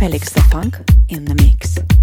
Felix Da Funk in the mix.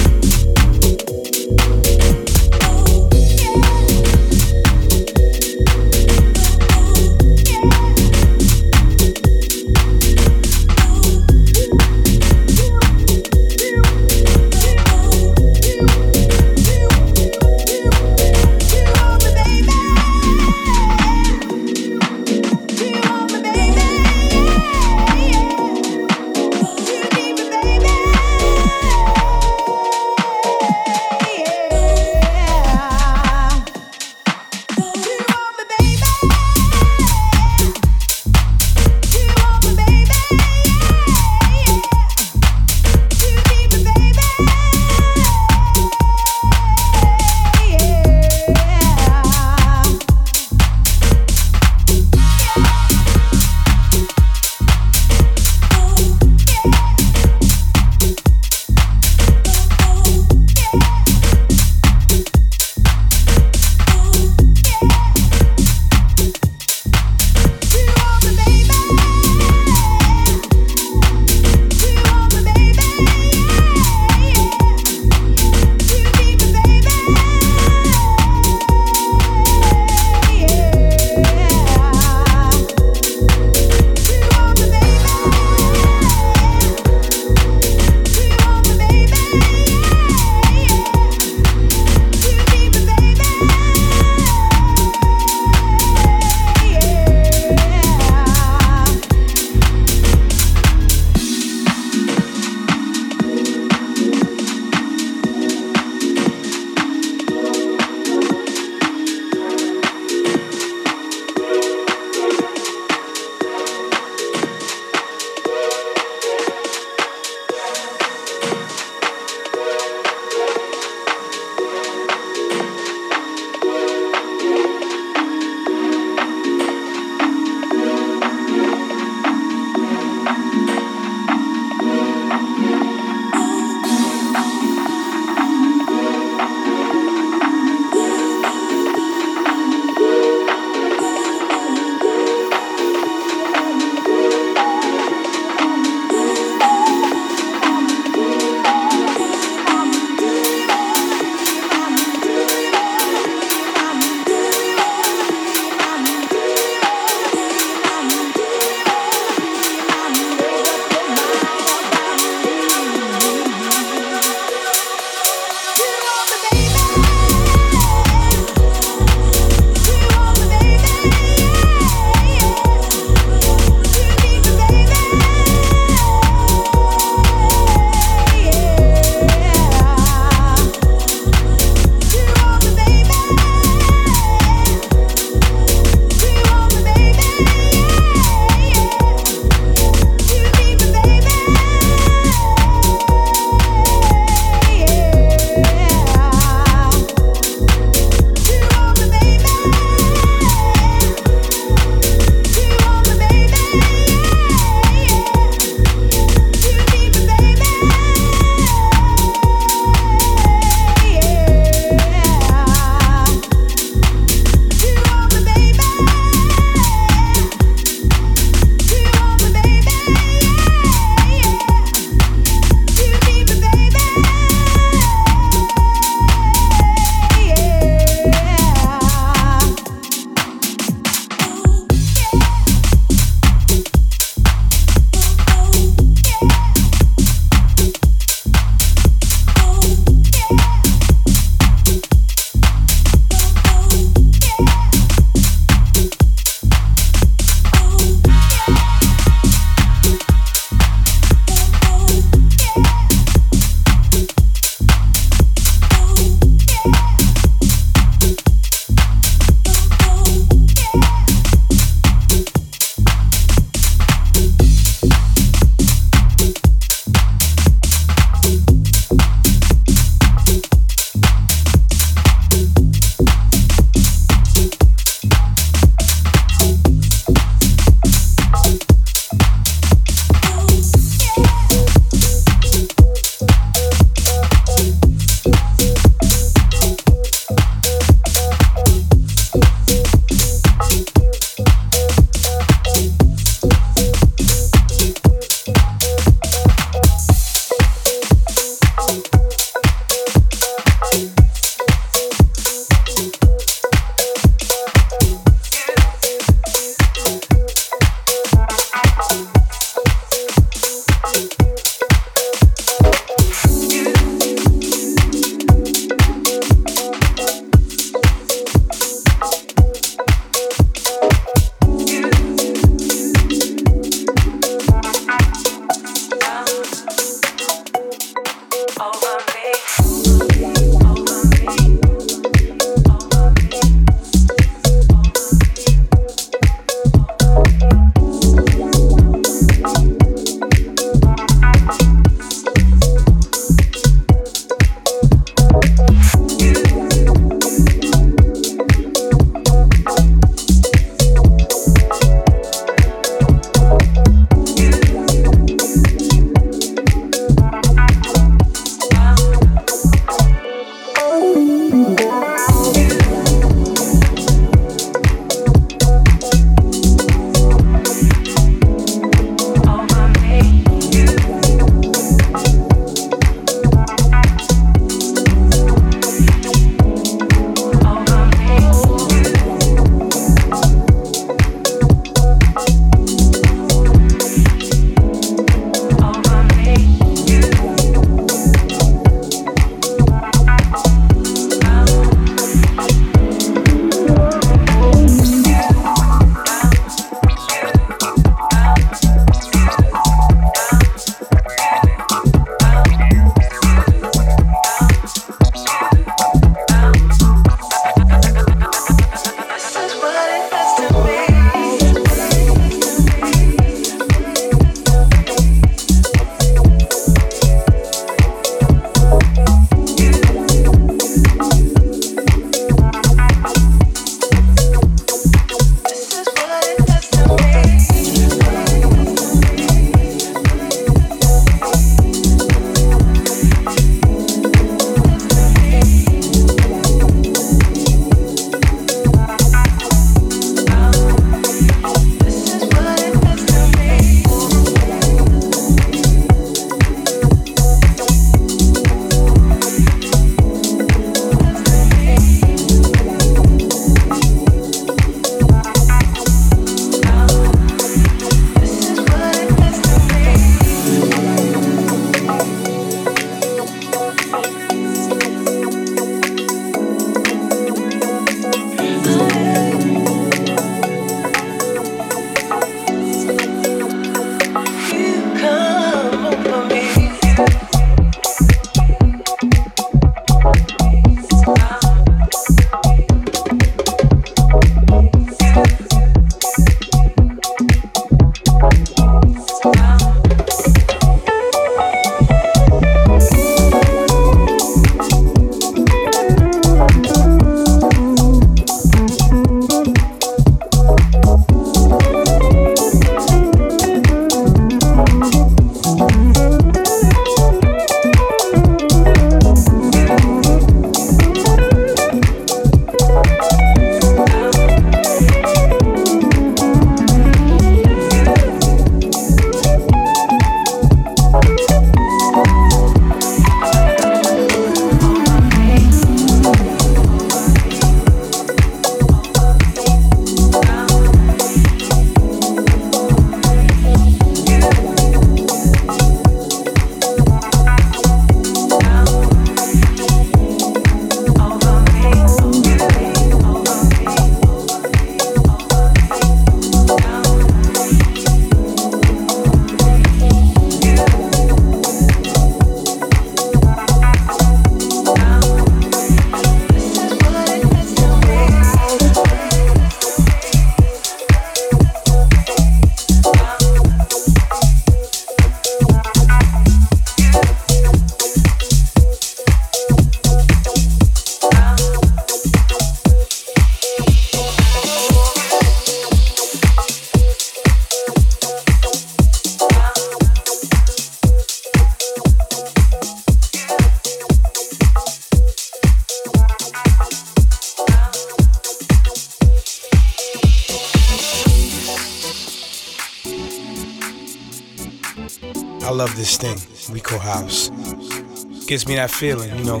Gives me that feeling, you know,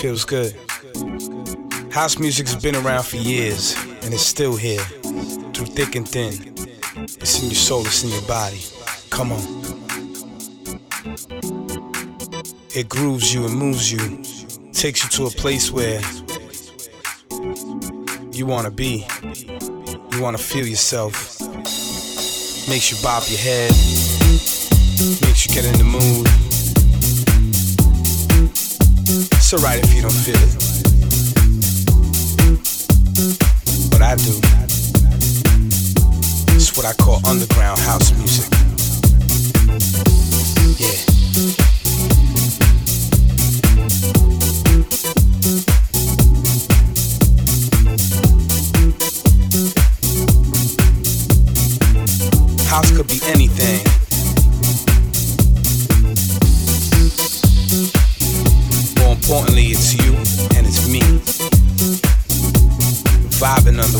feels good. House music's been around for years and it's still here, through thick and thin. It's in your soul, it's in your body. Come on. It grooves you and moves you, takes you to a place where you wanna be. You wanna feel yourself. Makes you bob your head, makes you get in the mood. It's alright if you don't feel it. But I do. It's what I call underground house music. Yeah. House could be anything.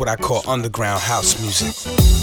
what I call underground house music.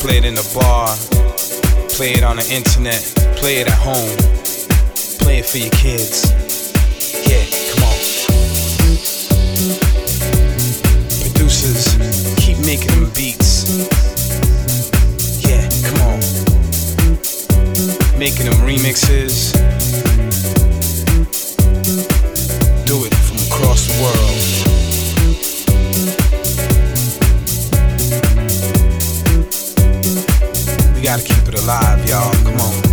Play it in the bar, play it on the internet, play it at home, play it for your kids. Yeah, come on. Producers, keep making them beats. Yeah, come on. Making them remixes. do it from across the world. We gotta keep it alive, y'all. Come on.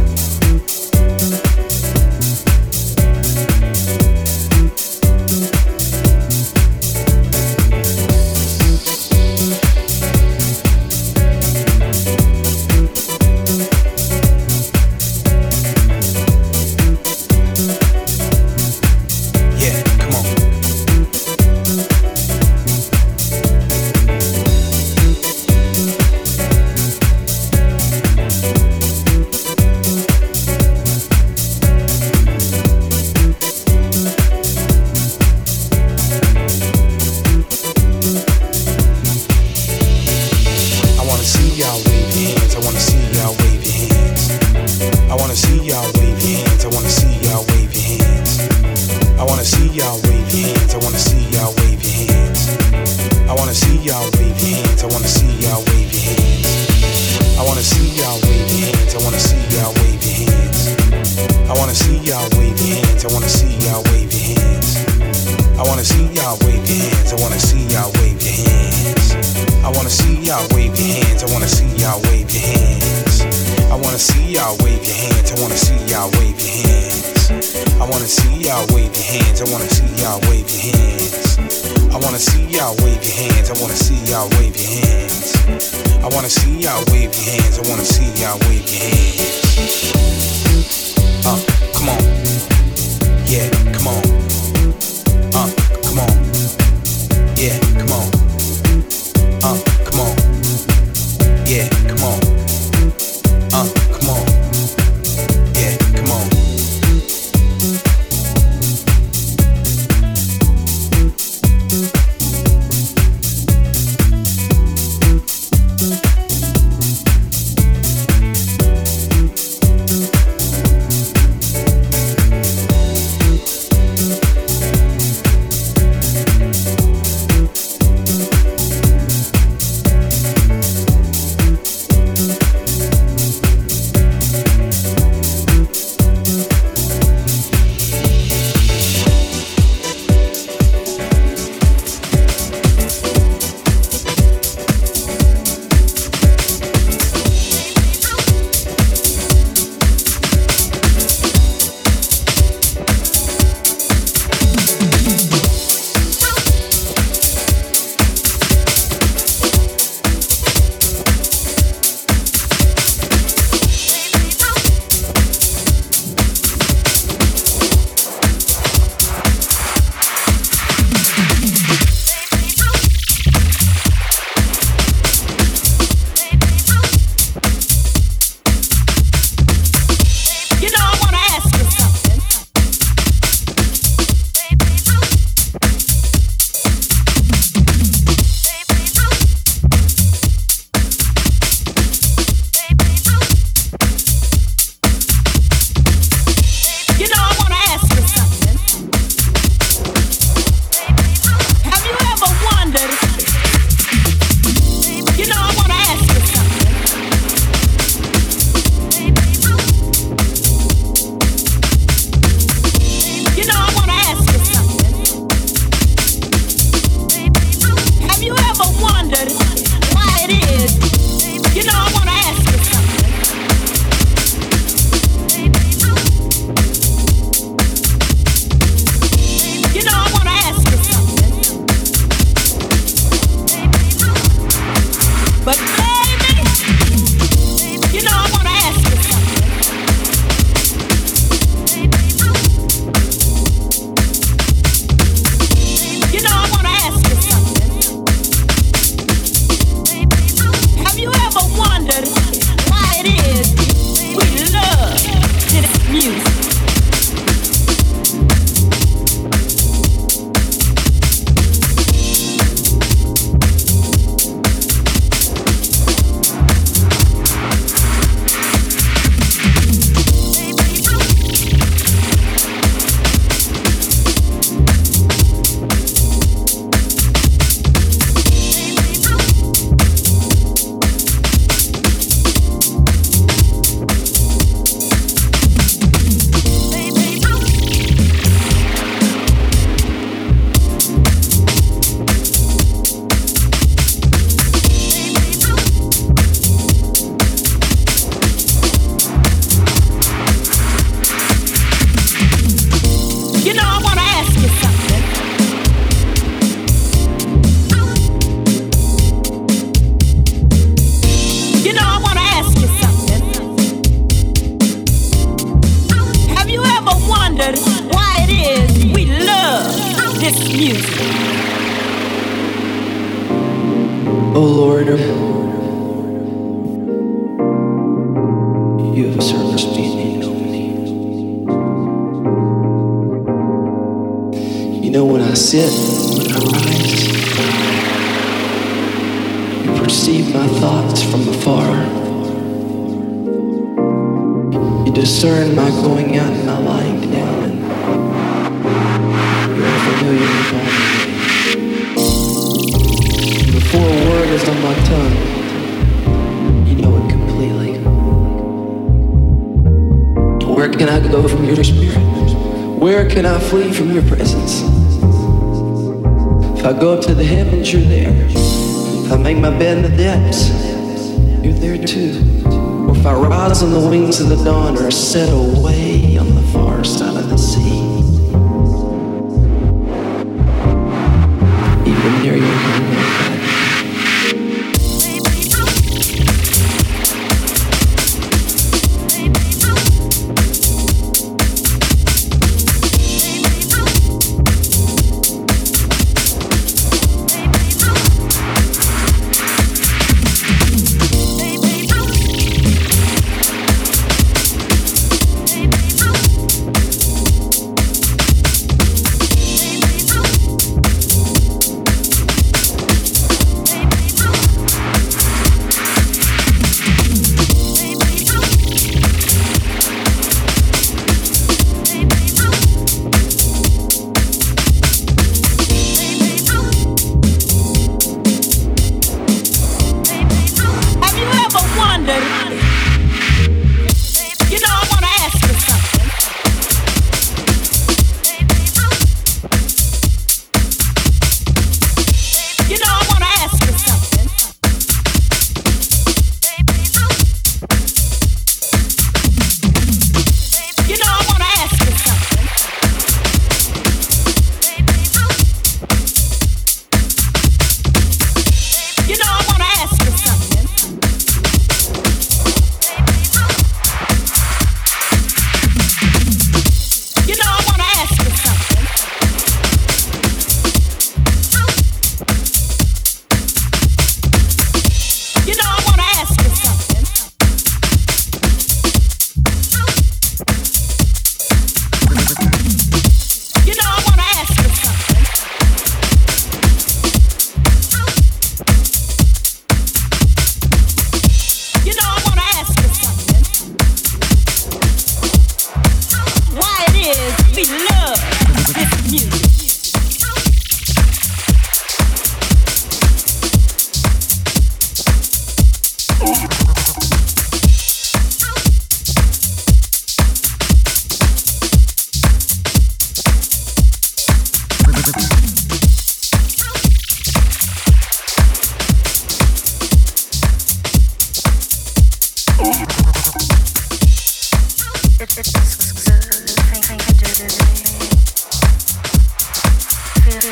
settle.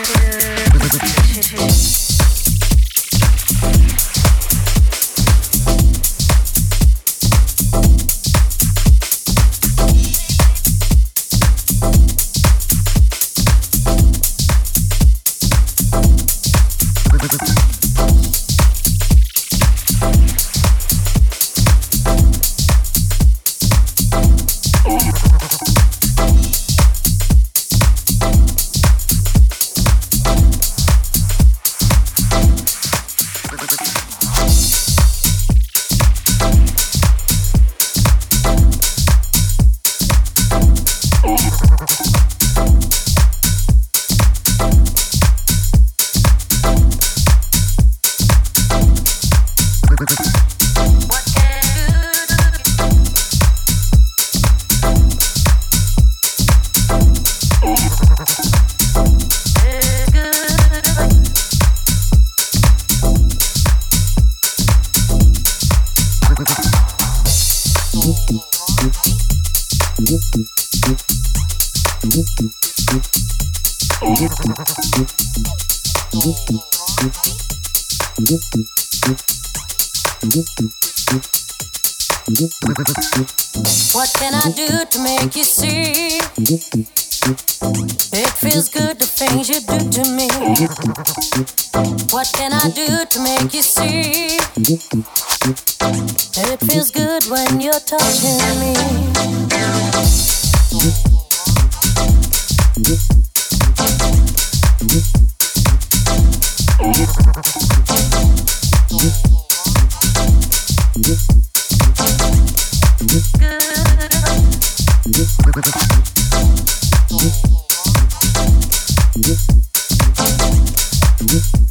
Thank you. It feels good when you're touching me. Good.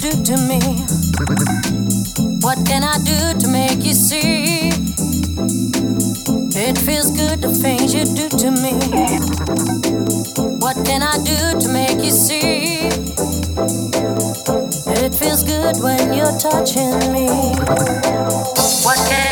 Do to me. What can I do to make you see? It feels good the things you do to me. What can I do to make you see? It feels good when you're touching me. What can?